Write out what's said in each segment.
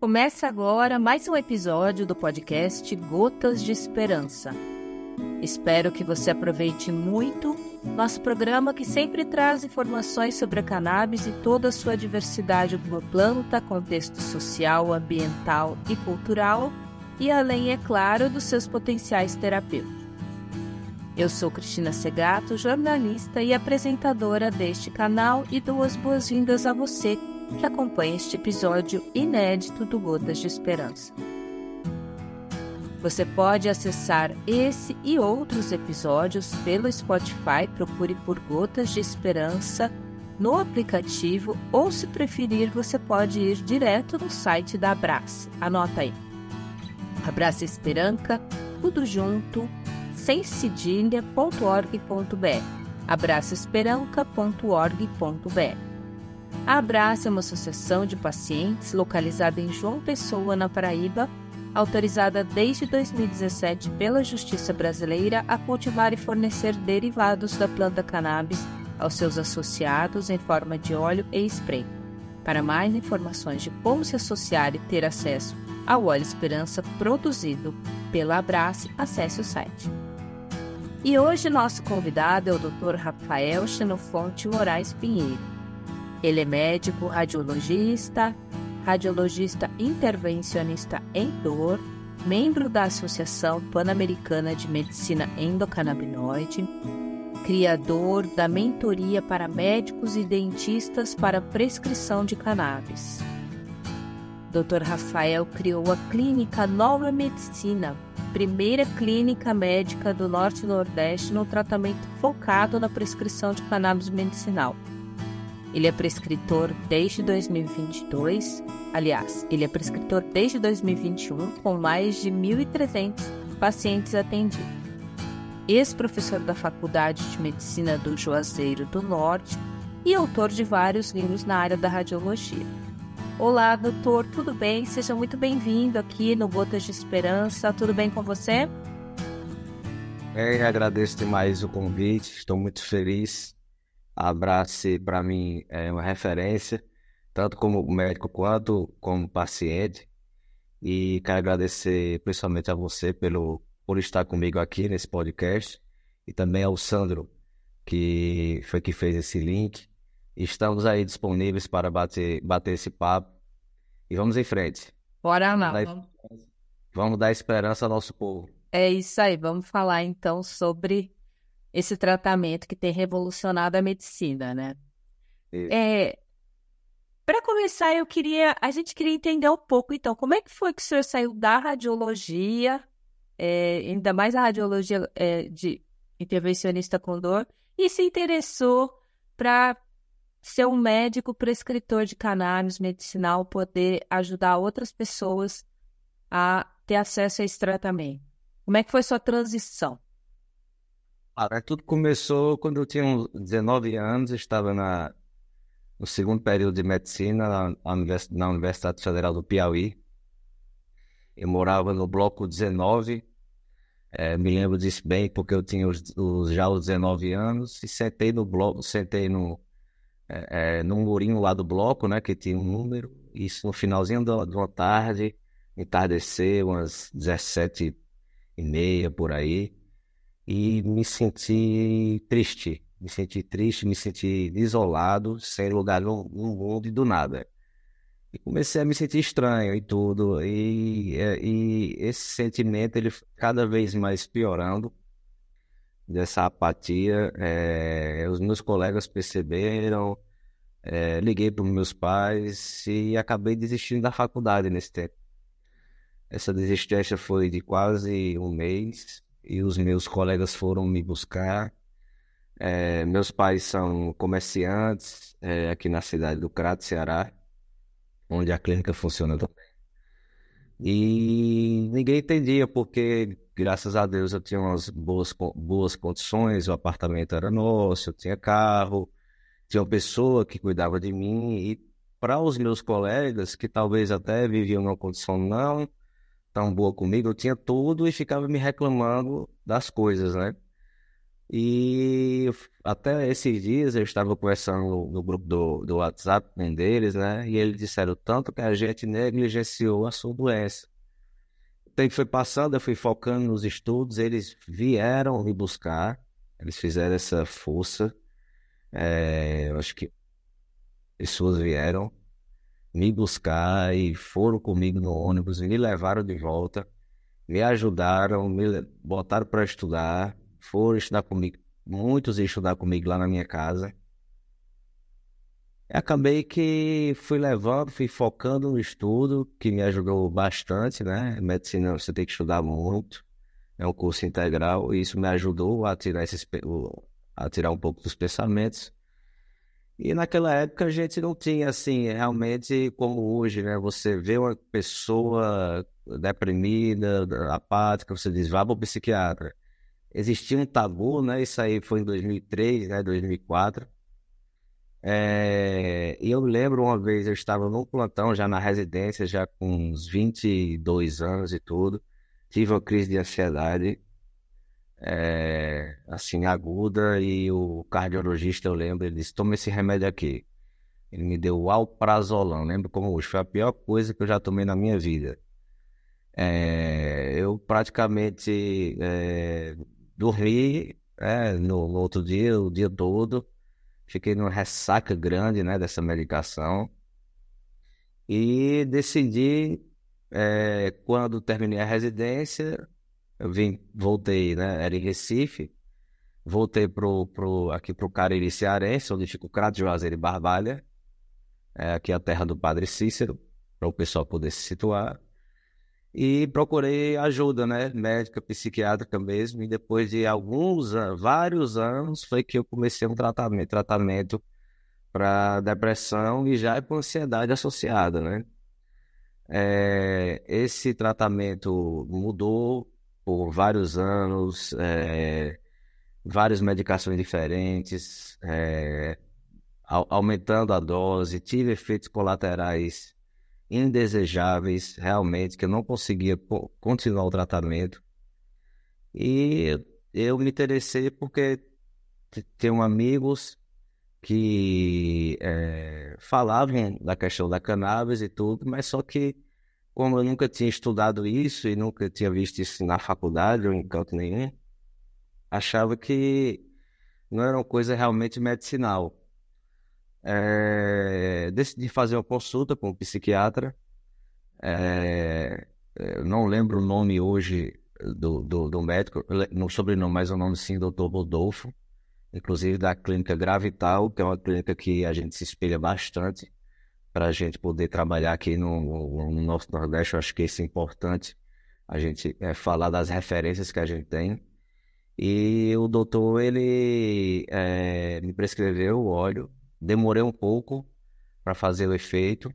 Começa agora mais um episódio do podcast Gotas de Esperança. Espero que você aproveite muito nosso programa que sempre traz informações sobre a cannabis e toda a sua diversidade como planta, contexto social, ambiental e cultural, e além, é claro, dos seus potenciais terapêuticos. Eu sou Cristina Segato, jornalista e apresentadora deste canal e dou as boas-vindas a você que acompanha este episódio inédito do Gotas de Esperança. Você pode acessar esse e outros episódios pelo Spotify, procure por Gotas de Esperança no aplicativo ou, se preferir, você pode ir direto no site da Abraça. Anota aí. Abraça Esperança, tudo junto, sem cedilha.org.br. abraçaesperanca.org.br. A Abraça é uma associação de pacientes localizada em João Pessoa, na Paraíba, autorizada desde 2017 pela Justiça Brasileira a cultivar e fornecer derivados da planta cannabis aos seus associados em forma de óleo e spray. Para mais informações de como se associar e ter acesso ao óleo Esperança produzido pela Abrace, acesse o site. E hoje nosso convidado é o Dr. Rafael Xenofonte Moraes Pinheiro. Ele é médico, radiologista, radiologista intervencionista em dor, membro da Associação Pan-Americana de Medicina Endocannabinoide, criador da mentoria para médicos e dentistas para prescrição de cannabis. Dr. Rafael criou a clínica Nova Medicina, primeira clínica médica do Norte e Nordeste no tratamento focado na prescrição de cannabis medicinal ele é prescritor desde 2022. Aliás, ele é prescritor desde 2021, com mais de 1.300 pacientes atendidos. Ex-professor da Faculdade de Medicina do Juazeiro do Norte e autor de vários livros na área da radiologia. Olá, doutor, tudo bem? Seja muito bem-vindo aqui no Gotas de Esperança. Tudo bem com você? Eu agradeço demais o convite, estou muito feliz Abrace, para mim, é uma referência, tanto como médico quanto como paciente. E quero agradecer principalmente a você pelo, por estar comigo aqui nesse podcast e também ao Sandro, que foi que fez esse link. Estamos aí disponíveis para bater, bater esse papo e vamos em frente. Bora lá. Vamos... vamos dar esperança ao nosso povo. É isso aí. Vamos falar então sobre esse tratamento que tem revolucionado a medicina, né? É, para começar, eu queria, a gente queria entender um pouco, então, como é que foi que o senhor saiu da radiologia, é, ainda mais a radiologia é, de intervencionista com dor, e se interessou para ser um médico prescritor de cannabis medicinal, poder ajudar outras pessoas a ter acesso a esse tratamento? Como é que foi sua transição? Ah, tudo começou quando eu tinha uns 19 anos, estava na, no segundo período de medicina na, na Universidade Federal do Piauí. Eu morava no bloco 19, é, me lembro disso bem porque eu tinha os, os, já os 19 anos e sentei no bloco, sentei no, é, é, num murinho lá do bloco, né, que tinha um número, isso no finalzinho de uma tarde, entardeceu, umas 17 e meia por aí e me senti triste. Me senti triste, me senti isolado, sem lugar no, no mundo e do nada. E comecei a me sentir estranho e tudo. E, e esse sentimento, ele cada vez mais piorando, dessa apatia. É, os meus colegas perceberam, é, liguei para os meus pais e acabei desistindo da faculdade nesse tempo. Essa desistência foi de quase um mês e os meus colegas foram me buscar. É, meus pais são comerciantes é, aqui na cidade do Crato, Ceará, onde a clínica funciona também. E ninguém entendia porque, graças a Deus, eu tinha umas boas, boas condições, o apartamento era nosso, eu tinha carro, tinha uma pessoa que cuidava de mim. E para os meus colegas, que talvez até viviam numa condição não tão boa comigo, eu tinha tudo e ficava me reclamando das coisas, né? E até esses dias eu estava conversando no, grupo do, do WhatsApp com um deles, né? E eles disseram tanto que a gente negligenciou a sua doença. O tempo foi passando, eu fui focando nos estudos, eles vieram me buscar, eles fizeram essa força. É, eu acho que pessoas vieram me buscar e foram comigo no ônibus, me levaram de volta, me ajudaram, me botaram para estudar foram estudar comigo, muitos estudar comigo lá na minha casa. Acabei que fui levando, fui focando no estudo, que me ajudou bastante, né? Medicina você tem que estudar muito, é um curso integral, e isso me ajudou a tirar, esses, a tirar um pouco dos pensamentos. E naquela época a gente não tinha, assim, realmente como hoje, né? Você vê uma pessoa deprimida, apática, você diz, vá para o psiquiatra existia um tabu, né? Isso aí foi em 2003, né? 2004. É, e eu lembro uma vez, eu estava num plantão, já na residência, já com uns 22 anos e tudo. Tive uma crise de ansiedade, é, assim, aguda, e o cardiologista, eu lembro, ele disse, toma esse remédio aqui. Ele me deu o alprazolam, lembro como hoje, foi a pior coisa que eu já tomei na minha vida. É, eu praticamente é, dormi é, no, no, outro dia, o dia todo. Fiquei numa ressaca grande né, dessa medicação. E decidi, é, quando terminei a residência, eu vim, voltei, né? Era em Recife. Voltei pro, pro, aqui para o Cariri Cearense, onde fica o Crato Juazeiro e Barbalha. É, aqui é a terra do Padre Cícero, para o pessoal poder se situar e procurei ajuda, né, médica, psiquiátrica mesmo, e depois de alguns, vários anos, foi que eu comecei um tratamento, tratamento para depressão e já é com ansiedade associada, né. É, esse tratamento mudou por vários anos, é, várias medicações diferentes, é, aumentando a dose, tive efeitos colaterais indesejáveis, realmente, que eu não conseguia continuar o tratamento. E eu me interessei porque tenho amigos que é, falavam da questão da cannabis e tudo, mas só que como eu nunca tinha estudado isso e nunca tinha visto isso na faculdade ou em canto nenhum, achava que não era uma coisa realmente medicinal. É, decidi fazer uma consulta com um psiquiatra. É, é não lembro o nome hoje do, do, do médico, no sobrenome, mas o nome sim, Dr. Rodolfo, inclusive da clínica Gravital, que é uma clínica que a gente se espelha bastante para a gente poder trabalhar aqui no, no, no, nosso Nordeste. Eu acho que isso é importante, a gente é, falar das referências que a gente tem. E o doutor, ele é, me prescreveu o óleo demorei um pouco para fazer o efeito.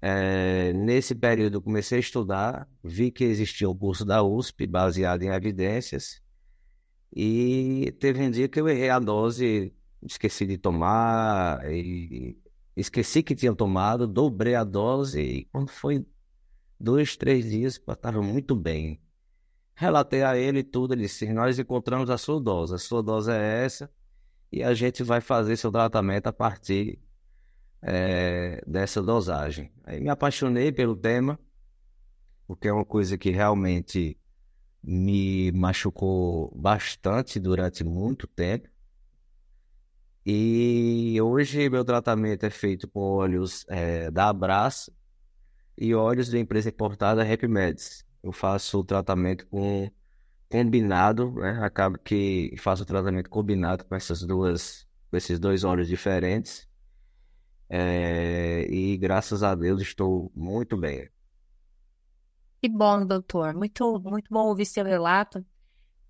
É, nesse período comecei a estudar, vi que existia o curso da USP baseado em evidências e teve um dia que eu errei a dose, esqueci de tomar e esqueci que tinha tomado, dobrei a dose e quando foi dois, três dias, estava muito bem. Relatei a ele tudo, ele disse, nós encontramos a sua dose, a sua dose é essa, e a gente vai fazer seu tratamento a partir é, dessa dosagem. Aí me apaixonei pelo tema, porque é uma coisa que realmente me machucou bastante durante muito tempo. E hoje meu tratamento é feito com óleos é, da Abraço e óleos da empresa importada Repmeds. Eu faço o tratamento com combinado, né? Acaba que faço o tratamento combinado com essas duas, com esses dois óleos diferentes. É, e graças a Deus estou muito bem. Que bom, doutor. Muito, muito bom ouvir seu relato,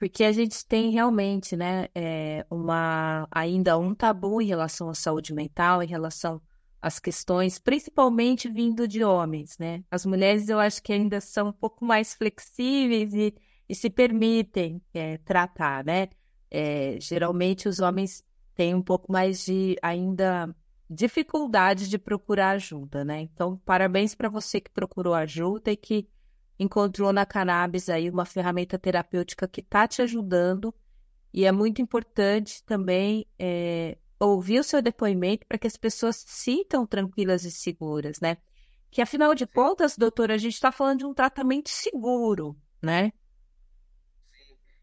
porque a gente tem realmente, né, é, uma ainda um tabu em relação à saúde mental, em relação às questões, principalmente vindo de homens, né? As mulheres eu acho que ainda são um pouco mais flexíveis e e se permitem é, tratar, né? É, geralmente os homens têm um pouco mais de ainda dificuldade de procurar ajuda, né? Então, parabéns para você que procurou ajuda e que encontrou na cannabis aí uma ferramenta terapêutica que está te ajudando E é muito importante também é, ouvir o seu depoimento para que as pessoas se sintam tranquilas e seguras, né? Que afinal de contas, doutora, a gente está falando de um tratamento seguro, né?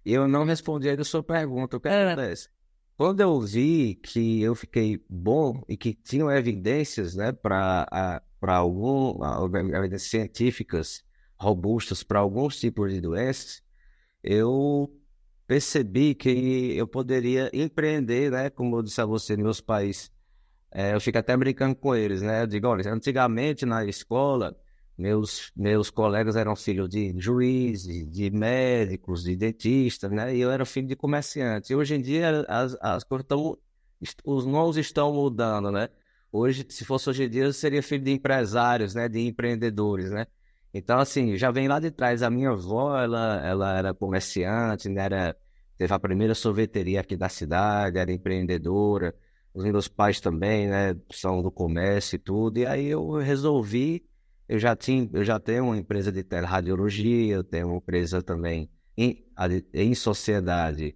Eu não respondi ainda a sua pergunta. O que é. acontece? Quando eu vi que eu fiquei bom e que tinham evidências, né, para algum evidências científicas robustas para alguns tipos de doenças, eu percebi que eu poderia empreender, né? Como eu disse a você, meus pais, é, eu fico até brincando com eles, né? Eu digo, olha, antigamente na escola, meus, meus colegas eram filhos de juízes, de médicos, de dentistas, né? E eu era filho de comerciante. E hoje em dia as, as coisas estão, os nomes estão mudando, né? Hoje, se fosse hoje em dia, eu seria filho de empresários, né? De empreendedores, né? Então, assim, já vem lá de trás. A minha avó, ela, ela era comerciante, né? era, teve a primeira sorveteria aqui da cidade, era empreendedora. Os meus pais também, né? São do comércio e tudo. E aí eu resolvi, eu já tinha, eu já tenho uma empresa de teleradiologia, eu tenho uma empresa também em, em sociedade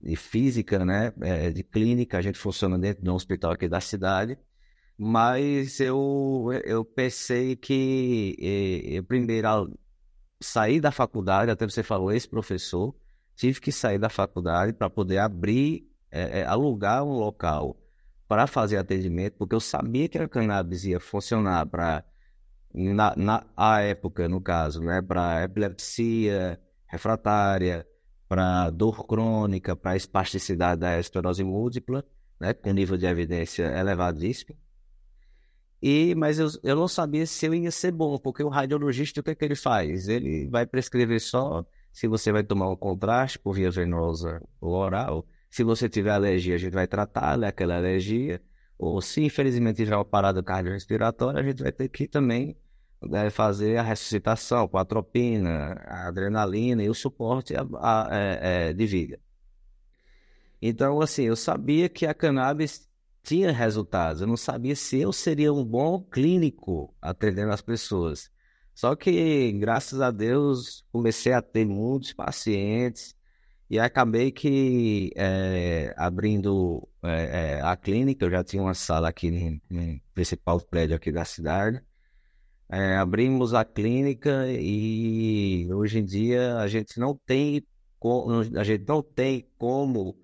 de física, né? É, de clínica, a gente funciona dentro de um hospital aqui da cidade. Mas eu, eu pensei que eh, primeiro saí da faculdade, até você falou, esse professor, tive que sair da faculdade para poder abrir, é, alugar um local para fazer atendimento, porque eu sabia que a cannabis ia funcionar para, na, na a época, no caso, né, para epilepsia refratária, para dor crônica, para espasticidade da esclerose múltipla, né, com nível de evidência elevadíssimo. E, mas eu, eu não sabia se eu ia ser bom, porque o radiologista, o que, é que ele faz? Ele vai prescrever só se você vai tomar um contraste por via venosa ou oral. Se você tiver alergia, a gente vai tratar né, aquela alergia. Ou se infelizmente tiver uma parada cardiorrespiratória, a gente vai ter que também né, fazer a ressuscitação com a atropina, a adrenalina e o suporte a, a, a, é, é, de vida. Então, assim, eu sabia que a cannabis tinha resultados. Eu não sabia se eu seria um bom clínico atendendo as pessoas. Só que, graças a Deus, comecei a ter muitos pacientes e acabei que é, abrindo é, a clínica, eu já tinha uma sala aqui no, principal prédio aqui da cidade. É, abrimos a clínica e hoje em dia a gente não tem a gente não tem como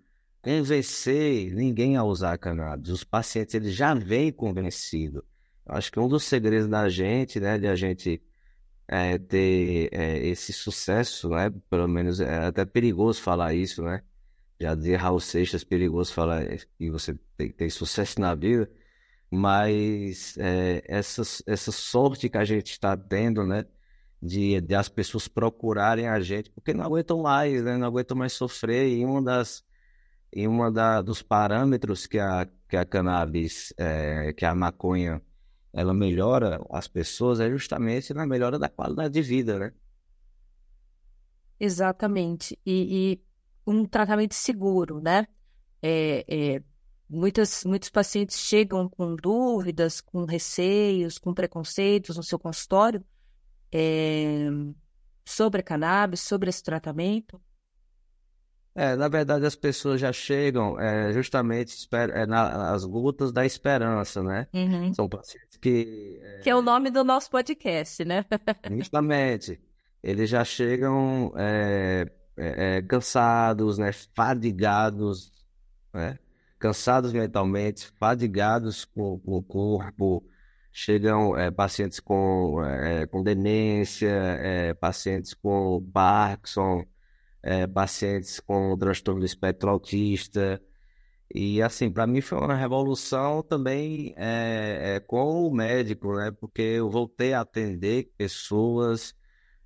convencer ninguém a usar cannabis. Os pacientes eles já vêm convencidos. Acho que um dos segredos da gente, né, de a gente é, ter é, esse sucesso, né, pelo menos é até perigoso falar isso, né? Já dizia Raul Seixas, perigoso falar que você tem ter sucesso na vida, mas é, essa, essa sorte que a gente está tendo, né, de, de as pessoas procurarem a gente, porque não aguentam mais, né, não aguentam mais sofrer, e uma das e da, dos parâmetros que a, que a cannabis, é, que a maconha, ela melhora as pessoas é justamente na melhora da qualidade de vida, né? Exatamente. E, e um tratamento seguro, né? É, é, muitas, muitos pacientes chegam com dúvidas, com receios, com preconceitos no seu consultório é, sobre a cannabis, sobre esse tratamento. É, na verdade, as pessoas já chegam é, justamente é, nas gotas da esperança, né? Uhum. São pacientes que. É... Que é o nome do nosso podcast, né? justamente. Eles já chegam é, é, é, cansados, né? Fadigados, né? Cansados mentalmente, fadigados com, com o corpo. Chegam pacientes com, com demência, pacientes com Parkinson é, pacientes com transtorno do espectro autista. E assim, para mim foi uma revolução também é, é, com o médico, né? Porque eu voltei a atender pessoas,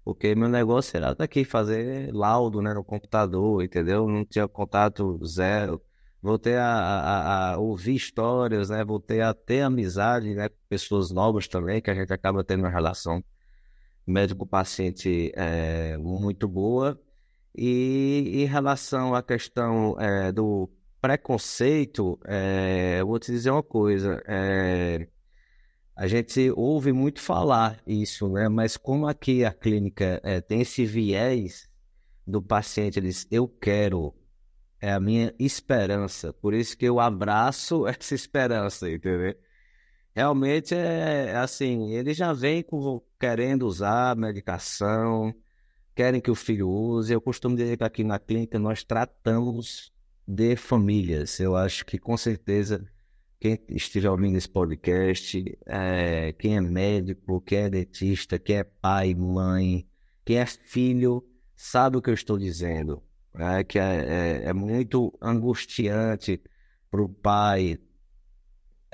porque meu negócio era daqui fazer laudo né, no computador, entendeu? Não tinha contato zero. Voltei a, a, a ouvir histórias, né? Voltei a ter amizade né, com pessoas novas também, que a gente acaba tendo uma relação médico-paciente é, muito boa. E em relação à questão é, do preconceito, é, eu vou te dizer uma coisa. É, a gente ouve muito falar isso, né? Mas como aqui a clínica é, tem esse viés do paciente, ele diz, eu quero é a minha esperança. Por isso que eu abraço essa esperança, entendeu? Realmente é, é assim, ele já vem com, querendo usar medicação, querem que o filho use. Eu costumo dizer que aqui na clínica nós tratamos de famílias. Eu acho que com certeza quem estiver ouvindo esse podcast, é, quem é médico, quem é dentista, quem é pai, mãe, quem é filho, sabe o que eu estou dizendo. É que é, é, é muito angustiante para o pai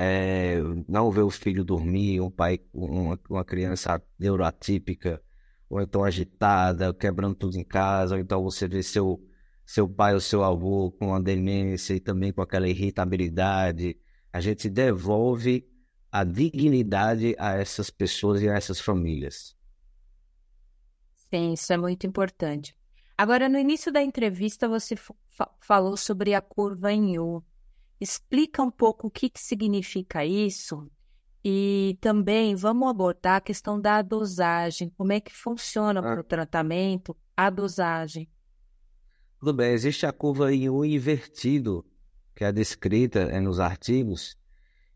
é, não ver o filho dormir, um pai, uma, uma criança neuroatípica, ou então agitada, quebrando tudo em casa, ou então você vê seu, seu pai ou seu avô com uma demência e também com aquela irritabilidade. A gente devolve a dignidade a essas pessoas e a essas famílias. Sim, isso é muito importante. Agora, no início da entrevista, você falou sobre a curva em U. Explica um pouco o que, que significa isso e também vamos abordar a questão da dosagem, como é que funciona ah. para o tratamento, a dosagem. Tudo bem, existe a curva em U invertido, que é descrita é, nos artigos,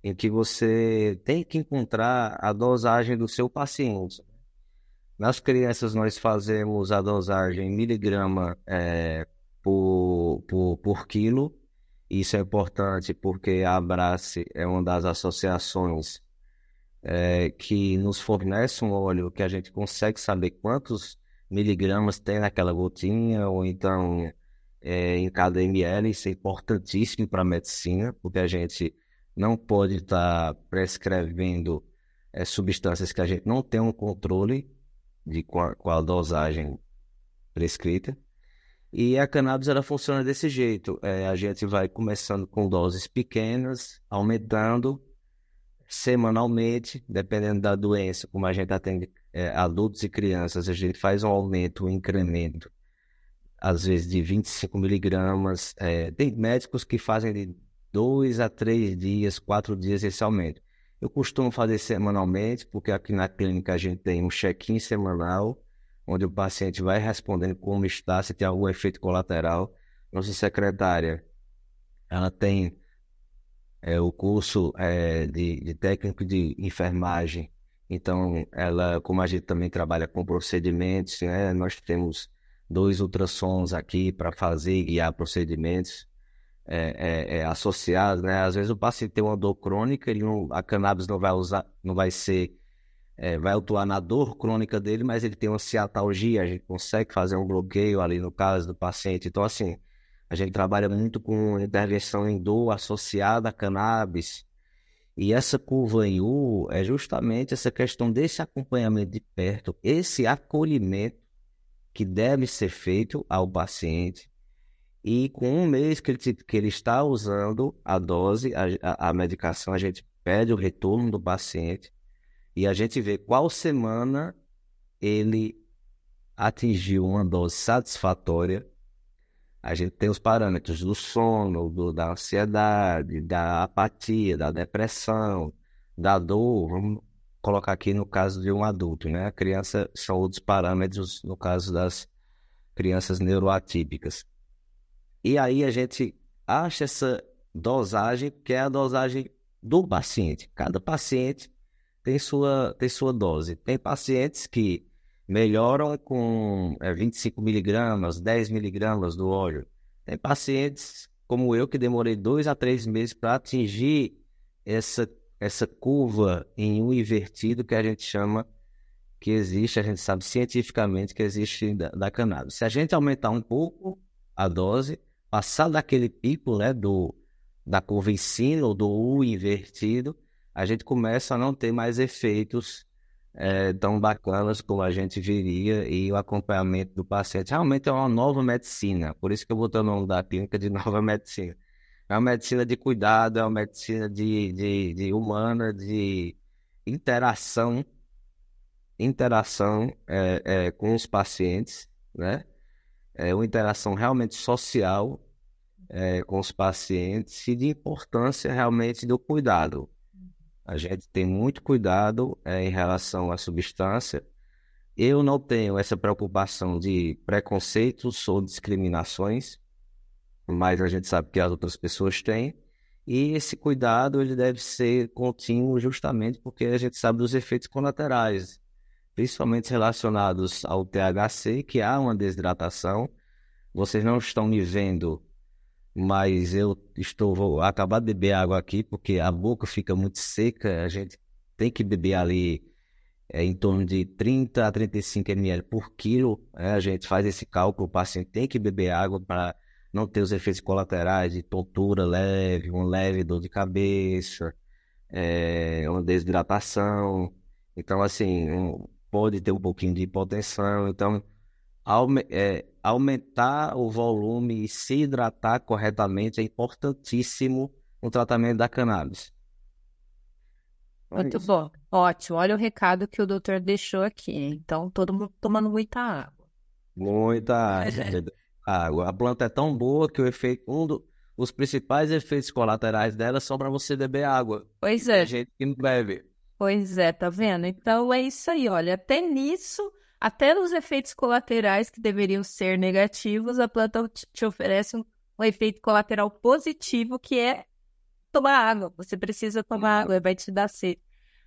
em que você tem que encontrar a dosagem do seu paciente. Nas crianças, nós fazemos a dosagem miligrama é, por, por, por quilo. Isso é importante porque a Abrace é uma das associações é, que nos fornece um óleo que a gente consegue saber quantos miligramas tem naquela gotinha, ou então é, em cada ml. Isso é importantíssimo para a medicina, porque a gente não pode estar tá prescrevendo é, substâncias que a gente não tem um controle de qual, qual dosagem prescrita. E a cannabis ela funciona desse jeito. É, a gente vai começando com doses pequenas, aumentando semanalmente, dependendo da doença, como a gente atende é, adultos e crianças, a gente faz um aumento, um incremento, às vezes de 25 miligramas. É, tem médicos que fazem de dois a três dias, quatro dias esse aumento. Eu costumo fazer semanalmente, porque aqui na clínica a gente tem um check-in semanal, onde o paciente vai respondendo como está, se tem algum efeito colateral. Nossa secretária, ela tem é, o curso é, de, de técnico de enfermagem, então ela, como a gente também trabalha com procedimentos, né, nós temos dois ultrassons aqui para fazer e guiar procedimentos é, é, é associado, né? Às vezes o paciente tem uma dor crônica, ele a cannabis não vai usar, não vai ser, é, vai atuar na dor crônica dele, mas ele tem uma ciatalgia, a gente consegue fazer um bloqueio ali no caso do paciente. Então, assim, a gente trabalha muito com intervenção em dor associada a cannabis. E essa curva em U é justamente essa questão desse acompanhamento de perto, esse acolhimento que deve ser feito ao paciente e com um mês que ele, que ele está usando a dose, a, a medicação, a gente pede o retorno do paciente e a gente vê qual semana ele atingiu uma dose satisfatória. A gente tem os parâmetros do sono, do, da ansiedade, da apatia, da depressão, da dor. Vamos colocar aqui no caso de um adulto, né? A criança são outros parâmetros no caso das crianças neuroatípicas. E aí a gente acha essa dosagem, que é a dosagem do paciente. Cada paciente tem sua, tem sua dose. Tem pacientes que melhoram com é, 25 miligramas, 10 miligramas do óleo. Tem pacientes como eu que demorei dois a três meses para atingir essa, essa curva em um invertido que a gente chama que existe, a gente sabe cientificamente que existe da, da cannabis. Se a gente aumentar um pouco a dose, passar daquele pico né, do, da curva em cima ou do U invertido, a gente começa a não ter mais efeitos é, tão bacanas como a gente viria e o acompanhamento do paciente. Realmente é uma nova medicina, por isso que eu boto o nome da clínica de nova medicina. É uma medicina de cuidado, é uma medicina de, de, de humana, de interação, interação é, é, com os pacientes, né? É uma interação realmente social é, com os pacientes e de importância realmente do cuidado. A gente tem muito cuidado é, em relação à substância. Eu não tenho essa preocupação de preconceitos ou discriminações. mas a gente sabe que as outras pessoas têm. E esse cuidado ele deve ser contínuo justamente porque a gente sabe dos efeitos colaterais, principalmente relacionados ao THC, que há uma desidratação. Vocês não estão me vendo, mas eu estou vou acabar de beber água aqui porque a boca fica muito seca. A gente tem que beber ali é, em torno de 30 a 35 ml por quilo. Né? A gente faz esse cálculo, o paciente tem que beber água para não ter os efeitos colaterais de tontura leve, uma leve dor de cabeça, é, uma desidratação. Então, assim, um, pode ter um pouquinho de hipotensão. Então, aume, é, aumentar o volume e se hidratar corretamente é importantíssimo no tratamento da cannabis. É Muito bom, ótimo. Olha o recado que o doutor deixou aqui. Então, todo mundo tomando muita água. Muita água. A planta é tão boa que o efeito, um dos os principais efeitos colaterais dela são para você beber água. Pois é. Tem gente que não bebe. Pois é, tá vendo? Então é isso aí, olha, até nisso, até nos efeitos colaterais que deveriam ser negativos, a planta te oferece um, um efeito colateral positivo que é tomar água. Você precisa tomar água, vai te dar sede.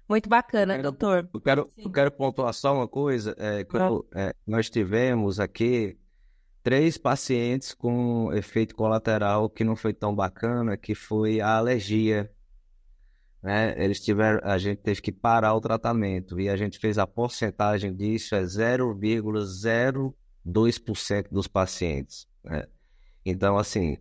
Muito bacana, eu quero, doutor. Eu quero, eu quero pontuar só uma coisa. É, quando, é, nós tivemos aqui três pacientes com efeito colateral que não foi tão bacana, que foi a alergia. Né? Eles tiveram, a gente teve que parar o tratamento e a gente fez a porcentagem disso é 0,02% dos pacientes. Né? Então, assim,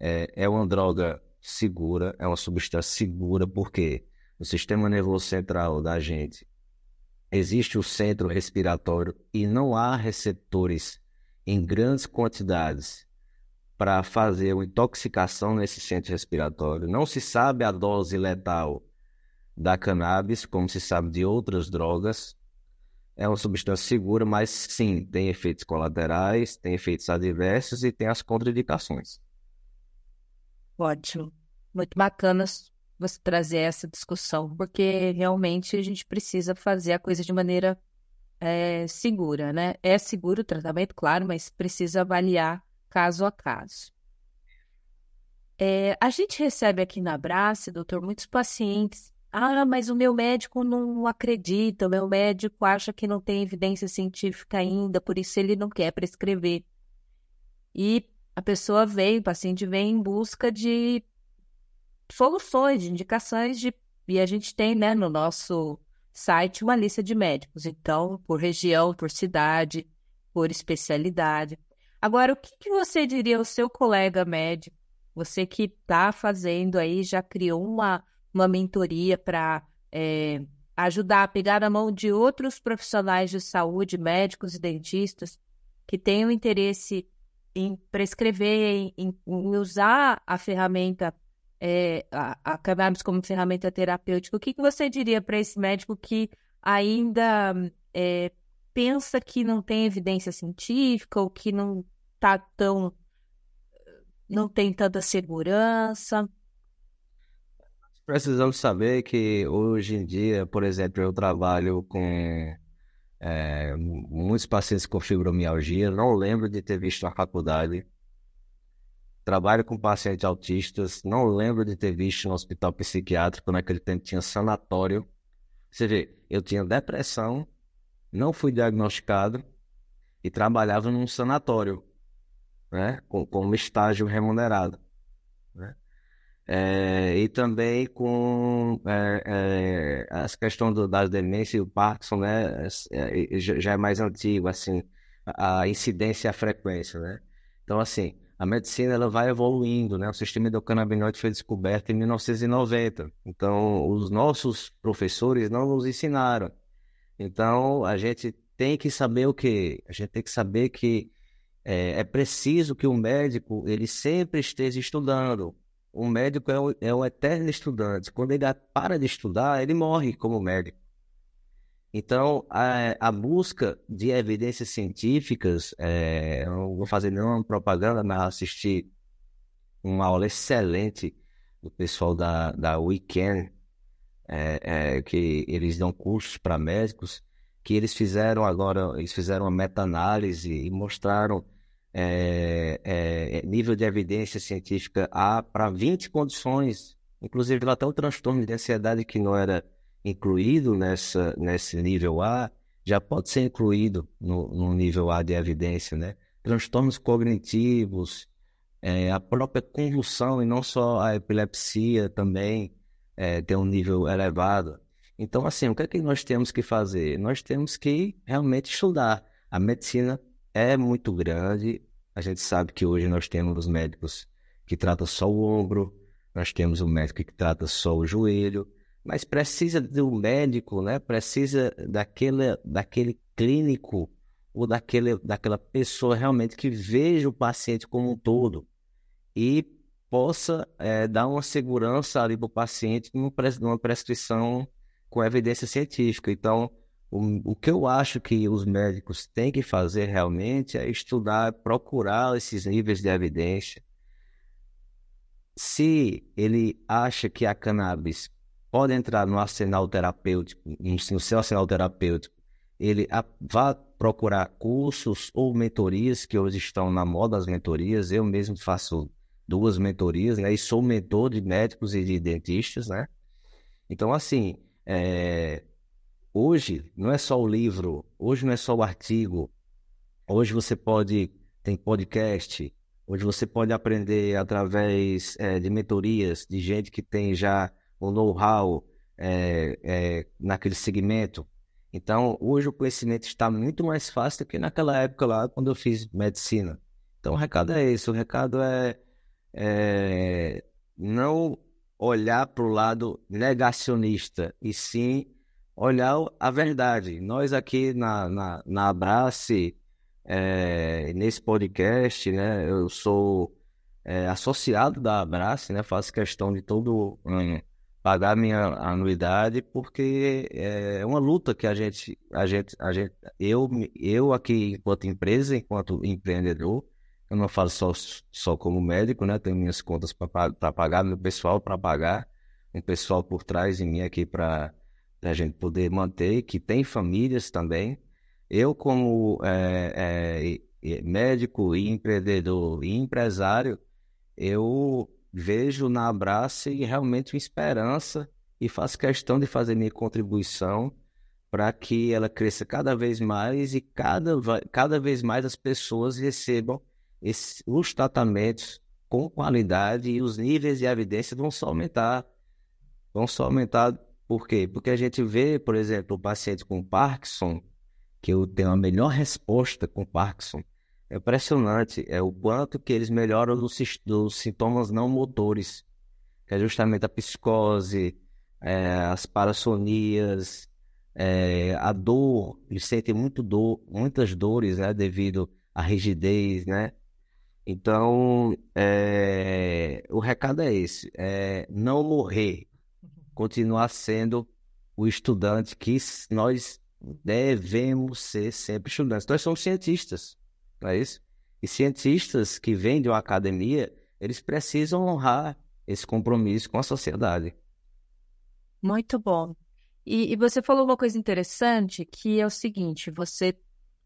é, é uma droga segura, é uma substância segura, porque no sistema nervoso central da gente existe o centro respiratório e não há receptores em grandes quantidades para fazer uma intoxicação nesse centro respiratório. Não se sabe a dose letal da cannabis, como se sabe de outras drogas. É uma substância segura, mas sim, tem efeitos colaterais, tem efeitos adversos e tem as contraindicações. Ótimo. Muito bacana você trazer essa discussão, porque realmente a gente precisa fazer a coisa de maneira é, segura, né? É seguro o tratamento, claro, mas precisa avaliar caso a caso. É, a gente recebe aqui na Abrace, doutor, muitos pacientes. Ah, mas o meu médico não acredita, o meu médico acha que não tem evidência científica ainda, por isso ele não quer prescrever. E a pessoa vem, o paciente vem em busca de soluções, de indicações de. E a gente tem, né, no nosso site uma lista de médicos. Então, por região, por cidade, por especialidade. Agora, o que, que você diria ao seu colega médico? Você que está fazendo aí, já criou uma, uma mentoria para é, ajudar a pegar na mão de outros profissionais de saúde, médicos e dentistas, que tenham interesse em prescrever, em, em usar a ferramenta é, a, a cannabis como ferramenta terapêutica, o que, que você diria para esse médico que ainda é, pensa que não tem evidência científica ou que não tá tão não tem tanta segurança? Precisamos saber que hoje em dia, por exemplo, eu trabalho com é, muitos pacientes com fibromialgia, não lembro de ter visto na faculdade Trabalho com pacientes autistas. Não lembro de ter visto no hospital psiquiátrico. Naquele tempo tinha sanatório. Você vê, eu tinha depressão, não fui diagnosticado e trabalhava num sanatório, né? Com, com estágio remunerado. É, e também com é, é, as questões do, das demências e o Parkinson, né? É, é, já é mais antigo, assim, a incidência e a frequência, né? Então, assim, a medicina ela vai evoluindo, né? O sistema endocannabinoide foi descoberto em 1990. Então, os nossos professores não nos ensinaram. Então, a gente tem que saber o quê? A gente tem que saber que é, é preciso que o médico ele sempre esteja estudando. O médico é um, é um eterno estudante. Quando ele para de estudar, ele morre como médico. Então, a, a, busca de evidências científicas, é, eu não vou fazer nenhuma propaganda, mas assisti uma aula excelente do pessoal da, da Weekend, é, é, que eles dão cursos para médicos, que eles fizeram agora, eles fizeram uma meta-análise e mostraram é, é, nível de evidência científica A para 20 condições, inclusive até o transtorno de ansiedade que não era incluído nessa, nesse nível A, já pode ser incluído no, no nível A de evidência, né? Transtornos cognitivos, é, a própria convulsão e não só a epilepsia também é, tem um nível elevado. Então, assim, o que é que nós temos que fazer? Nós temos que realmente estudar. A medicina é muito grande. A gente sabe que hoje nós temos médicos que tratam só o ombro, nós temos um médico que trata só o joelho, mas precisa do médico, né? Precisa daquele, daquele clínico ou daquele, daquela pessoa realmente que veja o paciente como um todo e possa é, dar uma segurança ali para o paciente numa prescrição com evidência científica. Então, o, o que eu acho que os médicos têm que fazer realmente é estudar, procurar esses níveis de evidência. Se ele acha que a cannabis pode entrar no arsenal terapêutico, no seu arsenal terapêutico, ele vá procurar cursos ou mentorias que hoje estão na moda as mentorias. Eu mesmo faço duas mentorias, né? E sou mentor de médicos e de dentistas, né? Então, assim, é... hoje não é só o livro, hoje não é só o artigo, hoje você pode, tem podcast, hoje você pode aprender através é, de mentorias, de gente que tem já o know-how é, é, naquele segmento. Então, hoje o conhecimento está muito mais fácil do que naquela época lá, quando eu fiz medicina. Então, o recado é esse: o recado é, é não olhar para o lado negacionista, e sim olhar a verdade. Nós aqui na, na, na Abrace, é, nesse podcast, né, eu sou é, associado da Abrace, né, faço questão de todo ano pagar minha anuidade porque é uma luta que a gente, a gente, a gente, eu, eu aqui enquanto empresa, enquanto empreendedor, eu não falo só, só como médico, né? Tenho minhas contas para pagar, meu pessoal para pagar, um pessoal por trás de mim aqui para a gente poder manter, que tem famílias também. Eu como é, é, médico e empreendedor e empresário, eu vejo na Abrace realmente uma esperança e faço questão de fazer minha contribuição para que ela cresça cada vez mais e cada, cada vez mais as pessoas recebam esse, os tratamentos com qualidade e os níveis de evidência vão só aumentar. Vão só aumentar por quê? Porque a gente vê, por exemplo, o paciente com Parkinson, que eu tenho a melhor resposta com Parkinson, é impressionante é o quanto que eles melhoram dos, dos sintomas não motores, que é justamente a psicose, é, as parassonias, é, a dor, eles sentem muito dor, muitas dores, né, devido à rigidez, né? Então, é, o recado é esse, é não morrer, continuar sendo o estudante que nós devemos ser sempre estudantes. Nós somos cientistas, não é isso? E cientistas que vêm de uma academia, eles precisam honrar esse compromisso com a sociedade. Muito bom. E, e você falou uma coisa interessante, que é o seguinte: você,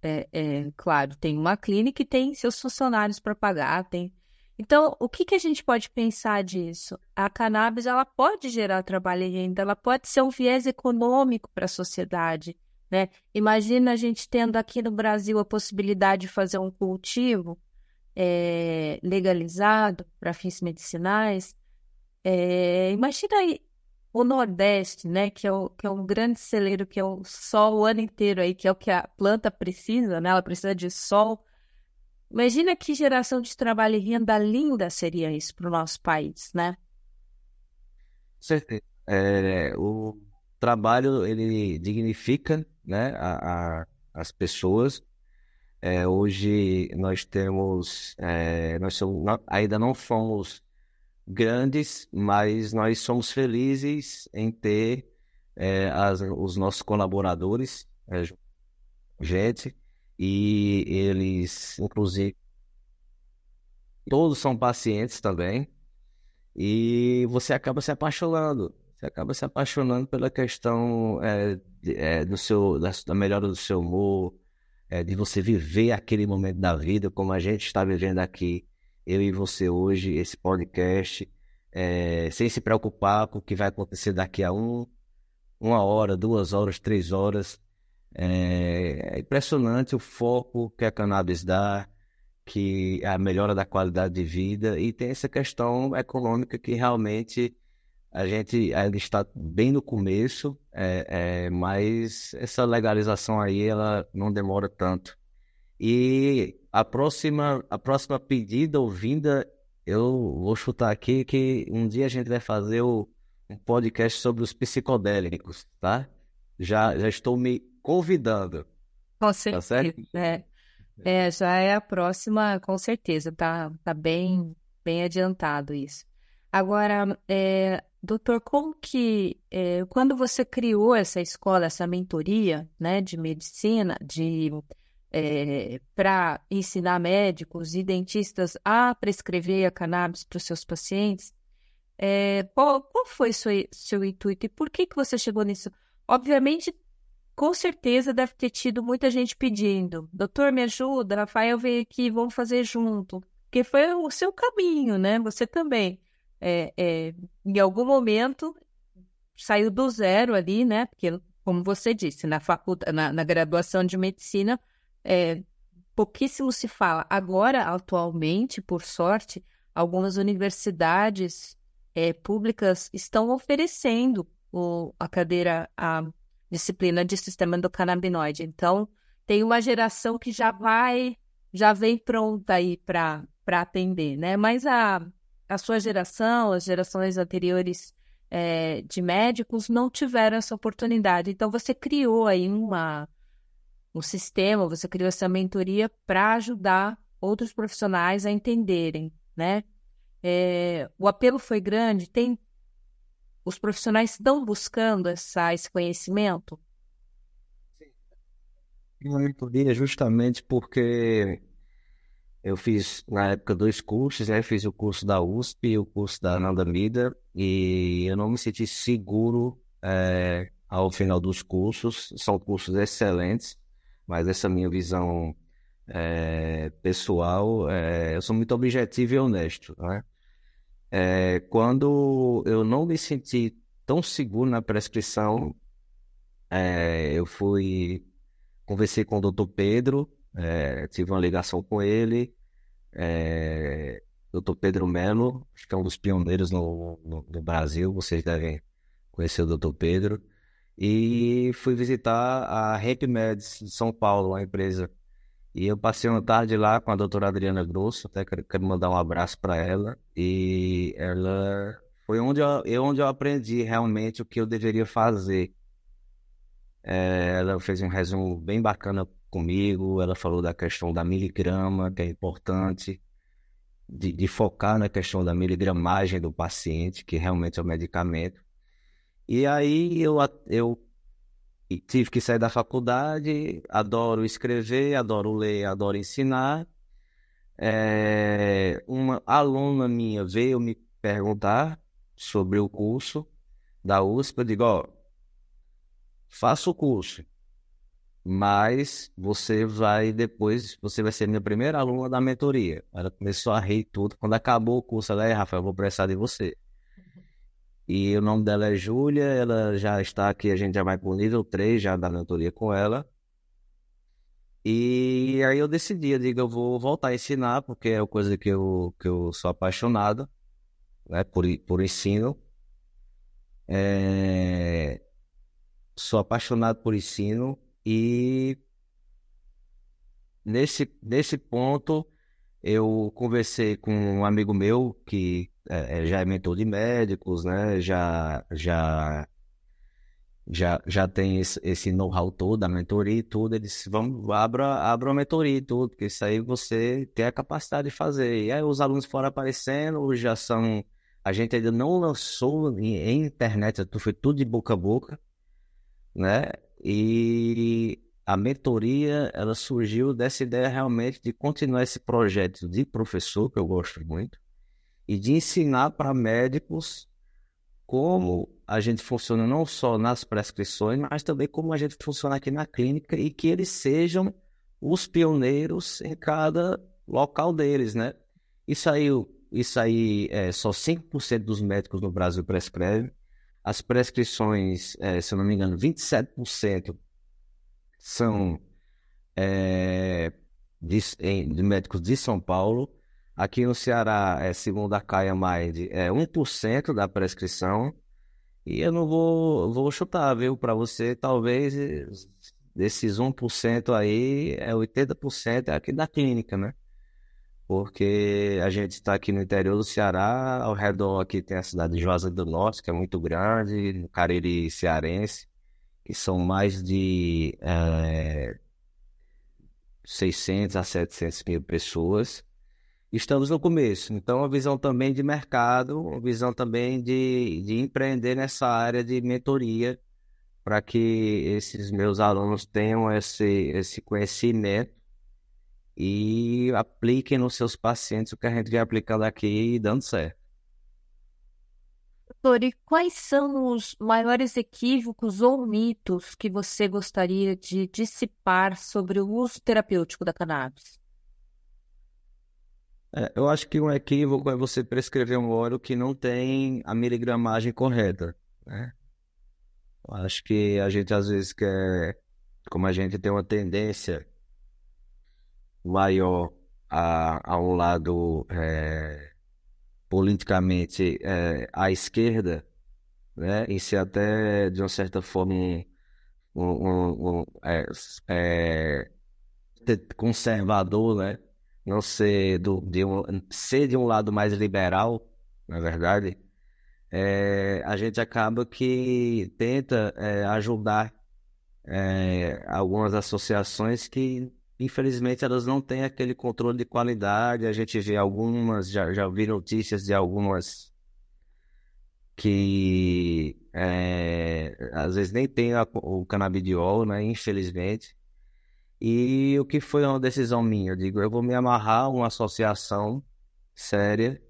é, é, claro, tem uma clínica e tem seus funcionários para pagar, tem. Então, o que, que a gente pode pensar disso? A cannabis ela pode gerar trabalho e renda, ela pode ser um viés econômico para a sociedade. Né? Imagina a gente tendo aqui no Brasil a possibilidade de fazer um cultivo é, legalizado para fins medicinais. É, imagina aí o Nordeste, né, que é, o, que é um grande celeiro, que é o sol o ano inteiro aí, que é o que a planta precisa, né? Ela precisa de sol. Imagina que geração de trabalho e renda linda seria isso para o nosso país, né? Certeza. É, o trabalho ele dignifica né, a, a as pessoas. É, hoje nós temos, é, nós somos, ainda não fomos grandes, mas nós somos felizes em ter é, as, os nossos colaboradores, é, gente, e eles, inclusive, todos são pacientes também, e você acaba se apaixonando você acaba se apaixonando pela questão é, é, do seu, da, da, melhora do seu humor, é, de você viver aquele momento da vida como a gente está vivendo aqui, eu e você hoje, esse podcast, sem se preocupar com o que vai acontecer daqui a um, uma hora, duas horas, três horas. É, é impressionante o foco que a cannabis dá, que a melhora da qualidade de vida e tem essa questão econômica que realmente a gente ainda está bem no começo, é, é, mas essa legalização aí ela não demora tanto. E a próxima, a próxima pedida ou vinda, eu vou chutar aqui que um dia a gente vai fazer o, um podcast sobre os psicodélicos, tá? Já, já estou me convidando. Com tá certeza. Tá é. é, já é a próxima, com certeza. Tá, tá bem, bem adiantado isso. Agora, é, doutor, como que, é, quando você criou essa escola, essa mentoria, né, de medicina, de é, para ensinar médicos e dentistas a prescrever a cannabis para os seus pacientes, é, qual, qual, foi seu, seu intuito e por que, que você chegou nisso? Obviamente, com certeza deve ter tido muita gente pedindo, doutor, me ajuda, Rafael veio aqui, vamos fazer junto, porque foi o seu caminho, né? Você também é, é, em algum momento saiu do zero ali, né? Porque, como você disse, na, faculdade, na, na graduação de medicina, é, pouquíssimo se fala. Agora, atualmente, por sorte, algumas universidades é, públicas estão oferecendo o, a cadeira, a disciplina de sistema endocannabinoide. Então, tem uma geração que já vai, já vem pronta aí para atender, né? Mas a a sua geração, as gerações anteriores é, de médicos não tiveram essa oportunidade. Então, você criou aí uma, um sistema, você criou essa mentoria para ajudar outros profissionais a entenderem, né? É, o apelo foi grande, tem os profissionais estão buscando essa, esse conhecimento? Mentoria justamente porque eu fiz, na época, dois cursos, né? Fiz o curso da USP e o curso da Nanda Mida, e eu não me senti seguro é, ao final dos cursos. São cursos excelentes, mas essa minha visão é, pessoal, é, eu sou muito objetivo e honesto, né? É, quando eu não me senti tão seguro na prescrição, é, eu fui, conversei com o doutor Pedro, é, tive uma ligação com ele, é, Dr. Pedro Melo, acho que é um dos pioneiros no, no, no, Brasil, vocês devem conhecer o Dr. Pedro. E fui visitar a Ramp Meds de São Paulo, uma empresa. E eu passei uma tarde lá com a doutora Adriana Grosso, até quero, mandar um abraço para ela. E ela foi onde eu, onde eu aprendi realmente o que eu deveria fazer. É, ela fez um resumo bem bacana comigo, ela falou da questão da miligrama, que é importante, de, de, focar na questão da miligramagem do paciente, que realmente é o medicamento. E aí eu, eu tive que sair da faculdade, adoro escrever, adoro ler, adoro ensinar. É, uma aluna minha veio me perguntar sobre o curso da USP, eu digo, ó, faça o curso mas você vai depois, você vai ser minha primeira aluna da mentoria. Ela começou a rir tudo. Quando acabou o curso, ela é, Rafael, eu vou precisar de você. E o nome dela é Júlia, ela já está aqui, a gente já vai para o nível 3 já da mentoria com ela. E aí eu decidi, eu digo, eu vou voltar a ensinar, porque é uma coisa que eu, que eu sou apaixonado, né, por, por ensino. É... Sou apaixonado por ensino e nesse, nesse ponto eu conversei com um amigo meu que é, é, já é mentor de médicos, né? Já, já, já, já tem esse, esse know-how todo, da mentoria e tudo. Ele disse, vamos, abra, abra uma mentoria e tudo, porque isso aí você tem a capacidade de fazer. E aí os alunos foram aparecendo, já são... A gente ainda não lançou em, em internet, foi tudo de boca a boca, né? E a mentoria, ela surgiu dessa ideia realmente de continuar esse projeto de professor, que eu gosto muito, e de ensinar para médicos como a gente funciona não só nas prescrições, mas também como a gente funciona aqui na clínica e que eles sejam os pioneiros em cada local deles, né? Isso aí, isso aí é, só 5% dos médicos no Brasil prescrevem. As prescrições, é, se eu não me engano, 27% são é, de, de, médicos de São Paulo. Aqui no Ceará, é, segundo a Caia Mind, é 1% da prescrição. E eu não vou, vou chutar, viu? Para você, talvez desses 1% aí, é 80% é aqui da clínica, né? Porque a gente está aqui no interior do Ceará, ao redor aqui tem a cidade de Juazeiro do Norte, que é muito grande, no Cariri cearense, que são mais de é, 600 a 700 mil pessoas. Estamos no começo, então a visão também de mercado, a visão também de, de empreender nessa área de mentoria, para que esses meus alunos tenham esse, esse conhecimento e apliquem nos seus pacientes o que a gente vem aplicando aqui e dando certo. Doutor, e quais são os maiores equívocos ou mitos que você gostaria de dissipar sobre o uso terapêutico da cannabis? É, eu acho que um equívoco é você prescrever um óleo que não tem a miligramagem correta, né? Eu acho que a gente às vezes quer, como a gente tem uma tendência maior a, a um lado é, politicamente é, à esquerda, né? E ser até, de uma certa forma, um, um, um, é, é, conservador, né? Não ser, do, de um, ser de um lado mais liberal, na verdade, é, a gente acaba que tenta é, ajudar é, algumas associações que infelizmente elas não têm aquele controle de qualidade. A gente vê algumas, já, já vi notícias de algumas que é, às vezes nem tem a, o canabidiol, né? Infelizmente. E o que foi uma decisão minha? Eu digo, eu vou me amarrar a uma associação séria,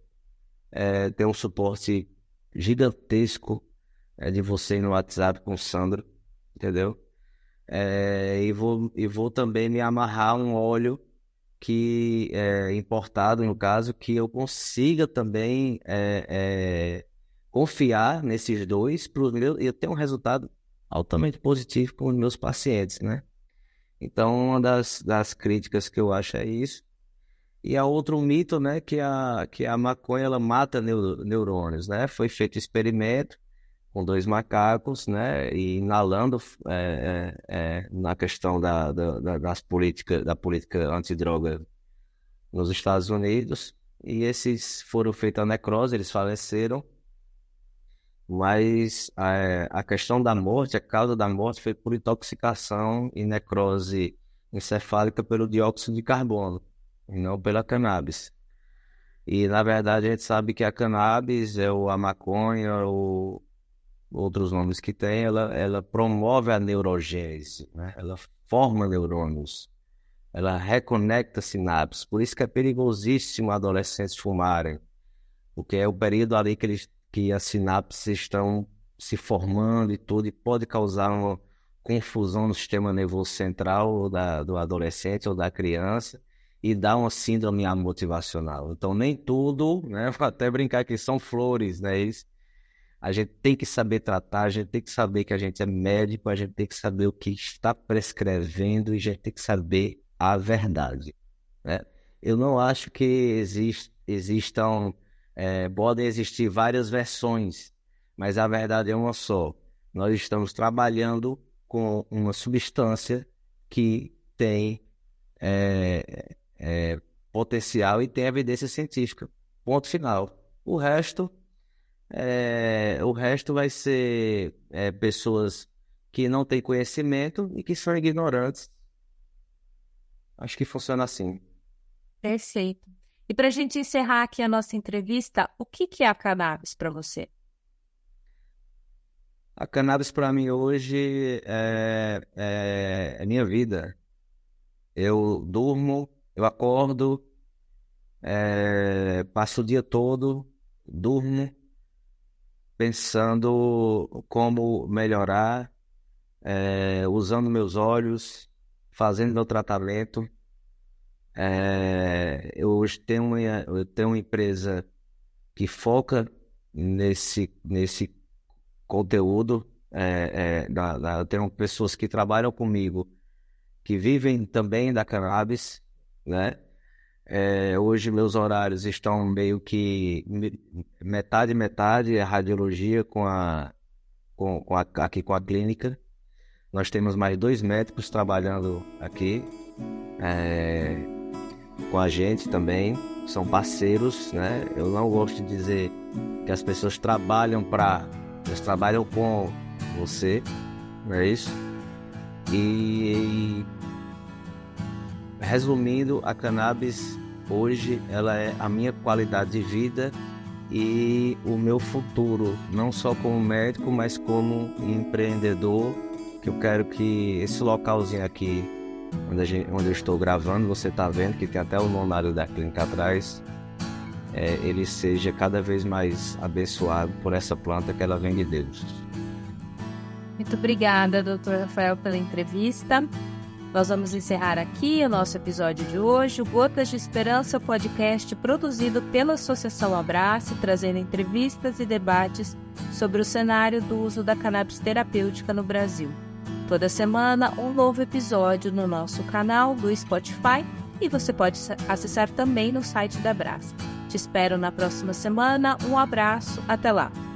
é, ter um suporte gigantesco é, de você no WhatsApp com o Sandro, entendeu? É, e, vou, e vou também me amarrar um óleo que é importado, no caso, que eu consiga também é, é, confiar nesses dois para e eu ter um resultado altamente positivo com os meus pacientes, né? Então, uma das, das críticas que eu acho é isso. E há outro mito, né, que a, que a maconha ela mata neurônios, né? Foi feito experimento com dois macacos, né, e inalando é, é, é, na questão da, da, das políticas, da política antidroga nos Estados Unidos, e esses foram feitos a necrose, eles faleceram, mas a, é, a questão da morte, a causa da morte foi por intoxicação e necrose encefálica pelo dióxido de carbono, e não pela cannabis. E na verdade a gente sabe que a cannabis é o, a maconha, o, outros nomes que tem, ela, ela promove a neurogênese, né? ela forma neurônios, ela reconecta sinapses. Por isso que é perigosíssimo adolescentes fumarem, porque é o período ali que, eles, que as sinapses estão se formando e tudo, e pode causar uma confusão no sistema nervoso central da, do adolescente ou da criança e dar uma síndrome motivacional. Então, nem tudo, né? Vou até brincar que são flores, né? Isso a gente tem que saber tratar, a gente tem que saber que a gente é médico, a gente tem que saber o que está prescrevendo e a gente tem que saber a verdade. Né? Eu não acho que exist, existam, é, podem existir várias versões, mas a verdade é uma só. Nós estamos trabalhando com uma substância que tem é, é, potencial e tem evidência científica. Ponto final. O resto é, o resto vai ser é, pessoas que não têm conhecimento e que são ignorantes. Acho que funciona assim. Perfeito. E para a gente encerrar aqui a nossa entrevista, o que, que é a cannabis para você? A cannabis para mim hoje é, é, é, minha vida. Eu durmo, eu acordo, é, passo o dia todo, durmo, pensando como melhorar, é, usando meus olhos, fazendo meu tratamento. É, eu hoje tenho uma, eu tenho uma empresa que foca nesse, nesse conteúdo. É, da, da, eu tenho pessoas que trabalham comigo que vivem também da cannabis, né? É, hoje meus horários estão meio que metade metade a radiologia com a, com, com a aqui com a clínica. Nós temos mais dois médicos trabalhando aqui é, com a gente também. São parceiros, né? Eu não gosto de dizer que as pessoas trabalham para, eles trabalham com você, não é isso? E resumindo, a cannabis hoje ela é a minha qualidade de vida e o meu futuro, não só como médico, mas como empreendedor, que eu quero que esse localzinho aqui, onde, gente, onde eu estou gravando, você está vendo que tem até o nome da clínica atrás, é, ele seja cada vez mais abençoado por essa planta que ela vem de Deus. Muito obrigada, doutor Rafael, pela entrevista. Nós vamos encerrar aqui o nosso episódio de hoje, o Gotas de Esperança, podcast produzido pela Associação Abraço, trazendo entrevistas e debates sobre o cenário do uso da cannabis terapêutica no Brasil. Toda semana, um novo episódio no nosso canal do Spotify e você pode acessar também no site da Abraço. Te espero na próxima semana. Um abraço, até lá!